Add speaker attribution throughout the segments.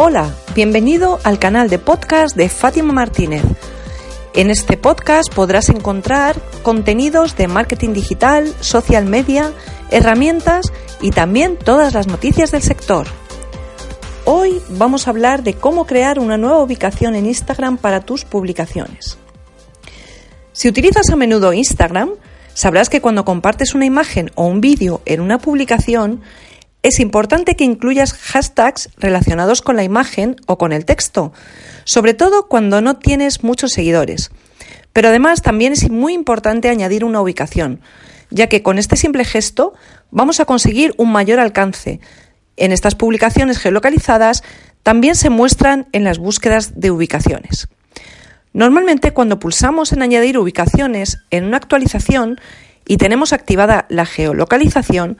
Speaker 1: Hola, bienvenido al canal de podcast de Fátima Martínez. En este podcast podrás encontrar contenidos de marketing digital, social media, herramientas y también todas las noticias del sector. Hoy vamos a hablar de cómo crear una nueva ubicación en Instagram para tus publicaciones. Si utilizas a menudo Instagram, sabrás que cuando compartes una imagen o un vídeo en una publicación, es importante que incluyas hashtags relacionados con la imagen o con el texto, sobre todo cuando no tienes muchos seguidores. Pero además también es muy importante añadir una ubicación, ya que con este simple gesto vamos a conseguir un mayor alcance. En estas publicaciones geolocalizadas también se muestran en las búsquedas de ubicaciones. Normalmente cuando pulsamos en añadir ubicaciones en una actualización y tenemos activada la geolocalización,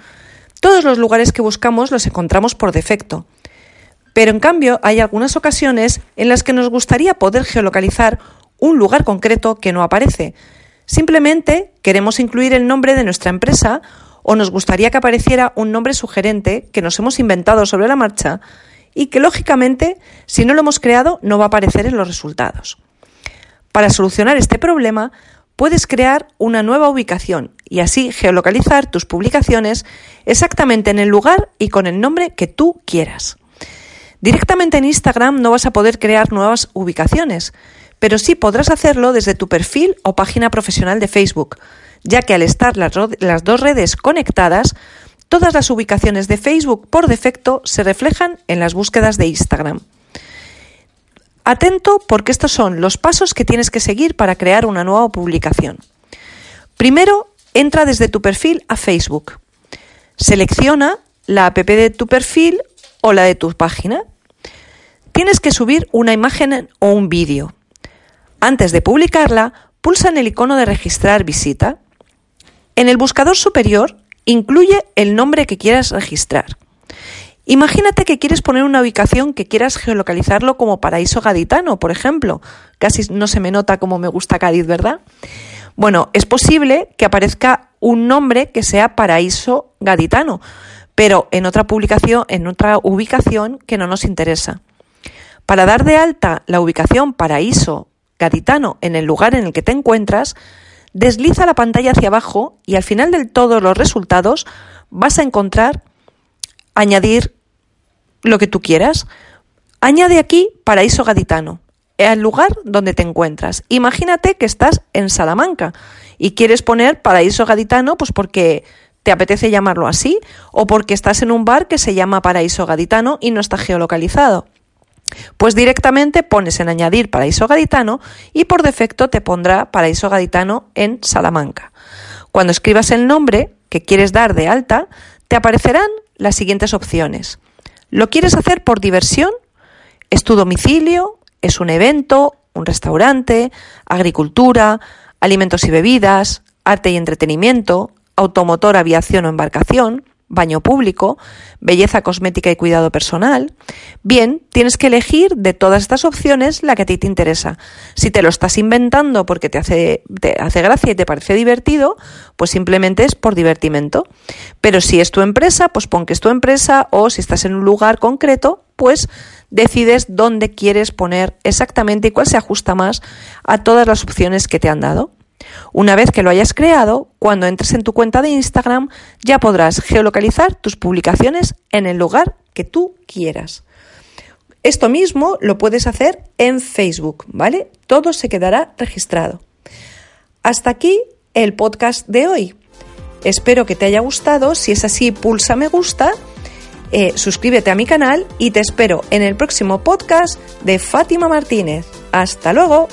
Speaker 1: todos los lugares que buscamos los encontramos por defecto. Pero en cambio hay algunas ocasiones en las que nos gustaría poder geolocalizar un lugar concreto que no aparece. Simplemente queremos incluir el nombre de nuestra empresa o nos gustaría que apareciera un nombre sugerente que nos hemos inventado sobre la marcha y que lógicamente si no lo hemos creado no va a aparecer en los resultados. Para solucionar este problema puedes crear una nueva ubicación y así geolocalizar tus publicaciones exactamente en el lugar y con el nombre que tú quieras. Directamente en Instagram no vas a poder crear nuevas ubicaciones, pero sí podrás hacerlo desde tu perfil o página profesional de Facebook, ya que al estar las, dos redes conectadas, todas las ubicaciones de Facebook por defecto se reflejan en las búsquedas de Instagram. Atento porque estos son los pasos que tienes que seguir para crear una nueva publicación. Primero, entra desde tu perfil a Facebook. Selecciona la app de tu perfil o la de tu página. Tienes que subir una imagen o un vídeo. Antes de publicarla, pulsa en el icono de registrar visita. En el buscador superior, incluye el nombre que quieras registrar. Imagínate que quieres poner una ubicación que quieras geolocalizarlo como paraíso gaditano, por ejemplo. Casi no se me nota como me gusta Cádiz, ¿verdad? Bueno, es posible que aparezca un nombre que sea paraíso gaditano, pero en otra publicación, en otra ubicación que no nos interesa. Para dar de alta la ubicación paraíso gaditano en el lugar en el que te encuentras, desliza la pantalla hacia abajo y al final de todos los resultados vas a encontrar añadir lo que tú quieras. Añade aquí paraíso gaditano, al lugar donde te encuentras. Imagínate que estás en Salamanca y quieres poner paraíso gaditano, pues porque te apetece llamarlo así, o porque estás en un bar que se llama paraíso gaditano y no está geolocalizado. Pues directamente pones en añadir paraíso gaditano y por defecto te pondrá paraíso gaditano en Salamanca. Cuando escribas el nombre que quieres dar de alta, te aparecerán las siguientes opciones. ¿Lo quieres hacer por diversión? ¿Es tu domicilio? ¿Es un evento? ¿Un restaurante? ¿Agricultura? ¿Alimentos y bebidas? ¿Arte y entretenimiento? ¿Automotor, aviación o embarcación? baño público, belleza cosmética y cuidado personal. Bien, tienes que elegir de todas estas opciones la que a ti te interesa. Si te lo estás inventando porque te hace, te hace gracia y te parece divertido, pues simplemente es por divertimento. Pero si es tu empresa, pues pon que es tu empresa o si estás en un lugar concreto, pues decides dónde quieres poner exactamente y cuál se ajusta más a todas las opciones que te han dado. Una vez que lo hayas creado, cuando entres en tu cuenta de Instagram ya podrás geolocalizar tus publicaciones en el lugar que tú quieras. Esto mismo lo puedes hacer en Facebook, ¿vale? Todo se quedará registrado. Hasta aquí el podcast de hoy. Espero que te haya gustado. Si es así, pulsa me gusta, eh, suscríbete a mi canal y te espero en el próximo podcast de Fátima Martínez. Hasta luego.